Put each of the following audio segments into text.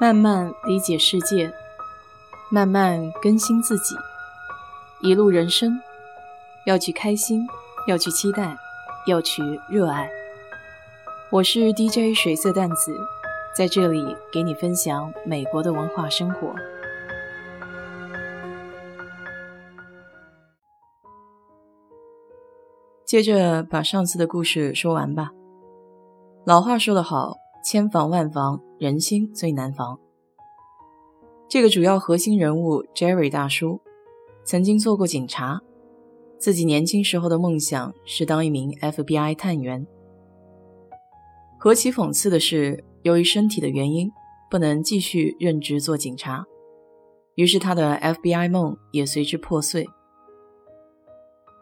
慢慢理解世界，慢慢更新自己。一路人生，要去开心，要去期待，要去热爱。我是 DJ 水色淡子，在这里给你分享美国的文化生活。接着把上次的故事说完吧。老话说得好。千防万防，人心最难防。这个主要核心人物 Jerry 大叔，曾经做过警察，自己年轻时候的梦想是当一名 FBI 探员。何其讽刺的是，由于身体的原因，不能继续任职做警察，于是他的 FBI 梦也随之破碎。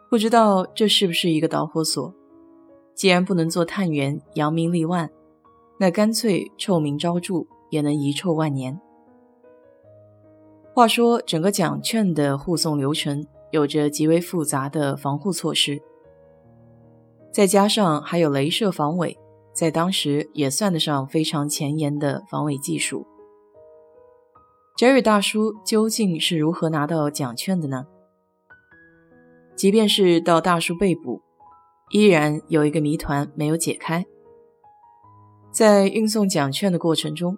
不知道这是不是一个导火索？既然不能做探员，扬名立万。那干脆臭名昭著，也能遗臭万年。话说，整个奖券的护送流程有着极为复杂的防护措施，再加上还有镭射防伪，在当时也算得上非常前沿的防伪技术。Jerry 大叔究竟是如何拿到奖券的呢？即便是到大叔被捕，依然有一个谜团没有解开。在运送奖券的过程中，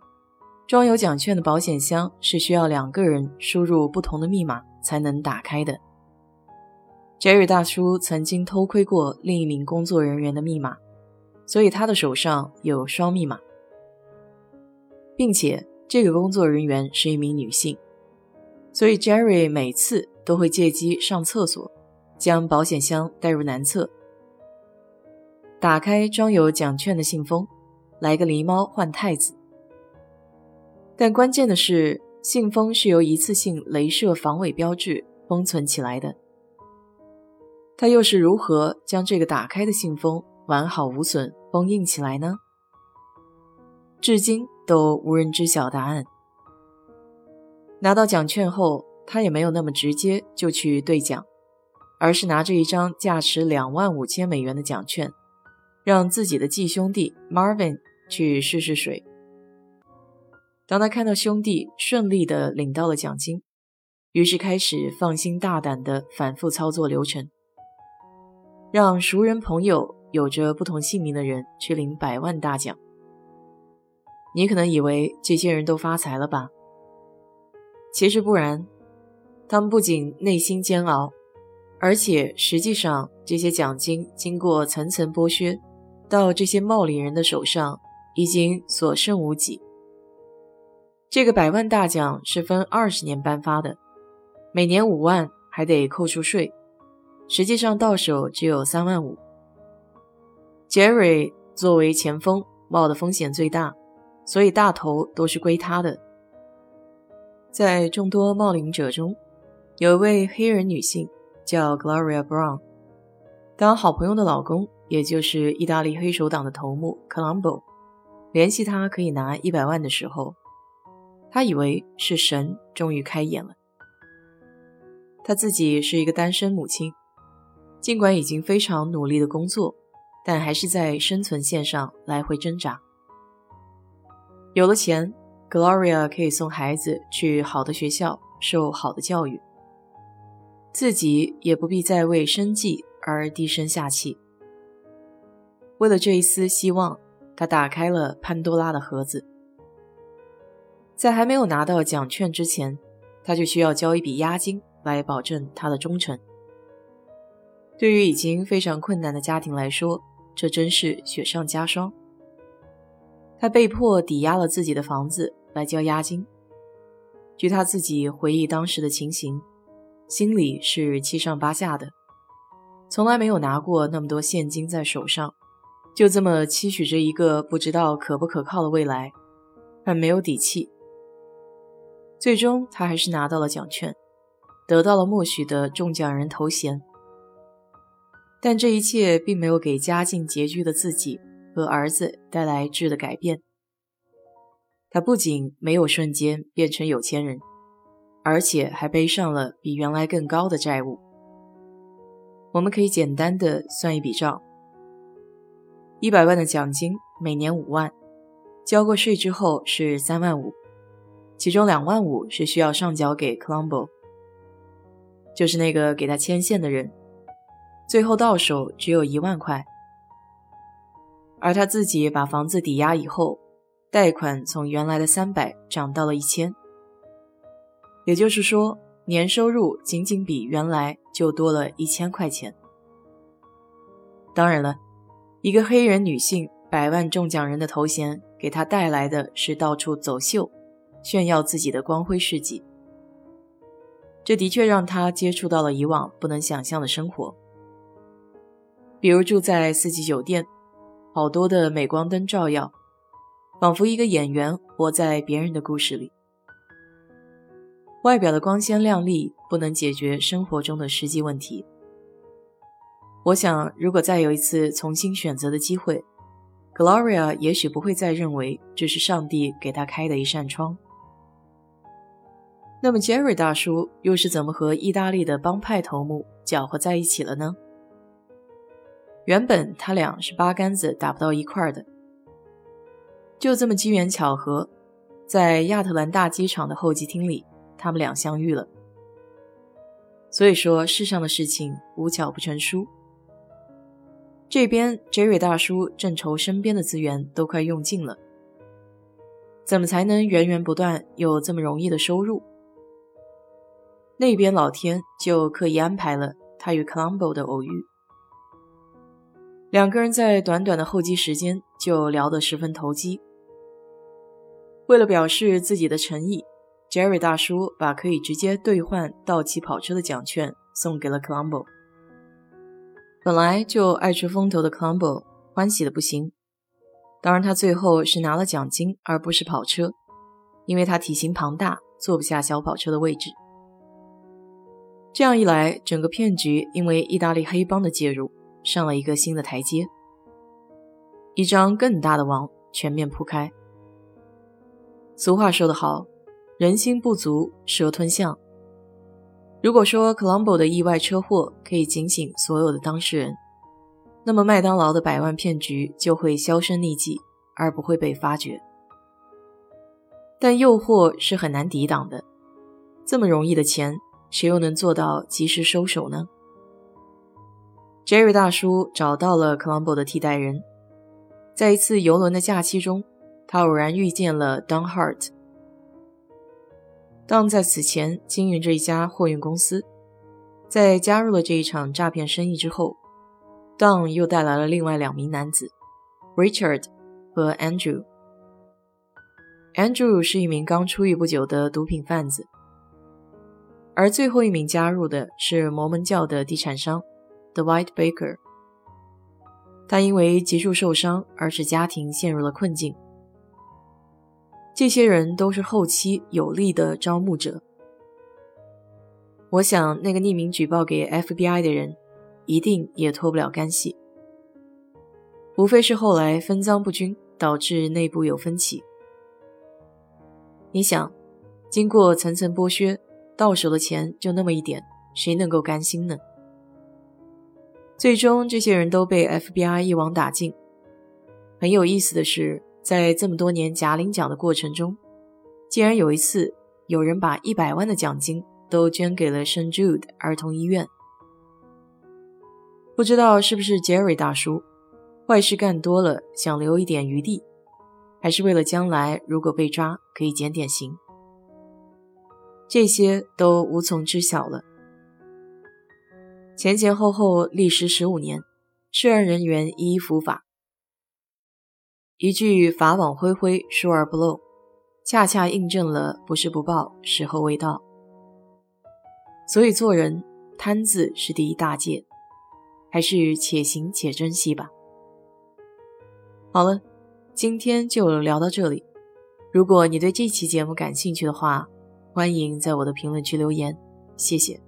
装有奖券的保险箱是需要两个人输入不同的密码才能打开的。Jerry 大叔曾经偷窥过另一名工作人员的密码，所以他的手上有双密码，并且这个工作人员是一名女性，所以 Jerry 每次都会借机上厕所，将保险箱带入男厕，打开装有奖券的信封。来个狸猫换太子，但关键的是，信封是由一次性镭射防伪标志封存起来的。他又是如何将这个打开的信封完好无损封印起来呢？至今都无人知晓答案。拿到奖券后，他也没有那么直接就去兑奖，而是拿着一张价值两万五千美元的奖券，让自己的继兄弟 Marvin。去试试水。当他看到兄弟顺利的领到了奖金，于是开始放心大胆的反复操作流程，让熟人朋友有着不同姓名的人去领百万大奖。你可能以为这些人都发财了吧？其实不然，他们不仅内心煎熬，而且实际上这些奖金经过层层剥削，到这些冒领人的手上。已经所剩无几。这个百万大奖是分二十年颁发的，每年五万，还得扣除税，实际上到手只有三万五。Jerry 作为前锋，冒的风险最大，所以大头都是归他的。在众多冒领者中，有一位黑人女性叫 Gloria Brown，当好朋友的老公，也就是意大利黑手党的头目 Colombo。联系他可以拿一百万的时候，他以为是神终于开眼了。他自己是一个单身母亲，尽管已经非常努力的工作，但还是在生存线上来回挣扎。有了钱，Gloria 可以送孩子去好的学校受好的教育，自己也不必再为生计而低声下气。为了这一丝希望。他打开了潘多拉的盒子，在还没有拿到奖券之前，他就需要交一笔押金来保证他的忠诚。对于已经非常困难的家庭来说，这真是雪上加霜。他被迫抵押了自己的房子来交押金。据他自己回忆当时的情形，心里是七上八下的，从来没有拿过那么多现金在手上。就这么期许着一个不知道可不可靠的未来，很没有底气。最终，他还是拿到了奖券，得到了默许的中奖人头衔。但这一切并没有给家境拮据的自己和儿子带来质的改变。他不仅没有瞬间变成有钱人，而且还背上了比原来更高的债务。我们可以简单的算一笔账。一百万的奖金，每年五万，交过税之后是三万五，其中两万五是需要上缴给 Colombo，就是那个给他牵线的人，最后到手只有一万块，而他自己把房子抵押以后，贷款从原来的三百涨到了一千，也就是说，年收入仅仅比原来就多了一千块钱。当然了，一个黑人女性百万中奖人的头衔，给她带来的是到处走秀。炫耀自己的光辉事迹，这的确让她接触到了以往不能想象的生活，比如住在四季酒店，好多的镁光灯照耀，仿佛一个演员活在别人的故事里。外表的光鲜亮丽不能解决生活中的实际问题。我想，如果再有一次重新选择的机会，Gloria 也许不会再认为这是上帝给他开的一扇窗。那么，Jerry 大叔又是怎么和意大利的帮派头目搅和在一起了呢？原本他俩是八竿子打不到一块儿的，就这么机缘巧合，在亚特兰大机场的候机厅里，他们俩相遇了。所以说，世上的事情无巧不成书。这边 Jerry 大叔正愁身边的资源都快用尽了，怎么才能源源不断有这么容易的收入？那边老天就刻意安排了他与 Colombo 的偶遇，两个人在短短的候机时间就聊得十分投机。为了表示自己的诚意，Jerry 大叔把可以直接兑换到期跑车的奖券送给了 Colombo。本来就爱出风头的 Colombo 欢喜的不行，当然他最后是拿了奖金而不是跑车，因为他体型庞大，坐不下小跑车的位置。这样一来，整个骗局因为意大利黑帮的介入上了一个新的台阶，一张更大的网全面铺开。俗话说得好，人心不足蛇吞象。如果说 Colombo 的意外车祸可以警醒所有的当事人，那么麦当劳的百万骗局就会销声匿迹，而不会被发觉。但诱惑是很难抵挡的，这么容易的钱。谁又能做到及时收手呢？Jerry 大叔找到了 Colombo 的替代人，在一次游轮的假期中，他偶然遇见了 Don Hart。Don 在此前经营着一家货运公司，在加入了这一场诈骗生意之后，Don 又带来了另外两名男子，Richard 和 Andrew。Andrew 是一名刚出狱不久的毒品贩子。而最后一名加入的是摩门教的地产商，The White Baker。他因为急速受伤而使家庭陷入了困境。这些人都是后期有力的招募者。我想，那个匿名举报给 FBI 的人，一定也脱不了干系。无非是后来分赃不均，导致内部有分歧。你想，经过层层剥削。到手的钱就那么一点，谁能够甘心呢？最终，这些人都被 FBI 一网打尽。很有意思的是，在这么多年假领奖的过程中，竟然有一次有人把一百万的奖金都捐给了圣 Jude 儿童医院。不知道是不是 Jerry 大叔坏事干多了，想留一点余地，还是为了将来如果被抓可以减点刑。这些都无从知晓了。前前后后历时十五年，涉案人员一一伏法。一句“法网恢恢，疏而不漏”，恰恰印证了“不是不报，时候未到”。所以做人，贪字是第一大戒，还是且行且珍惜吧。好了，今天就聊到这里。如果你对这期节目感兴趣的话，欢迎在我的评论区留言，谢谢。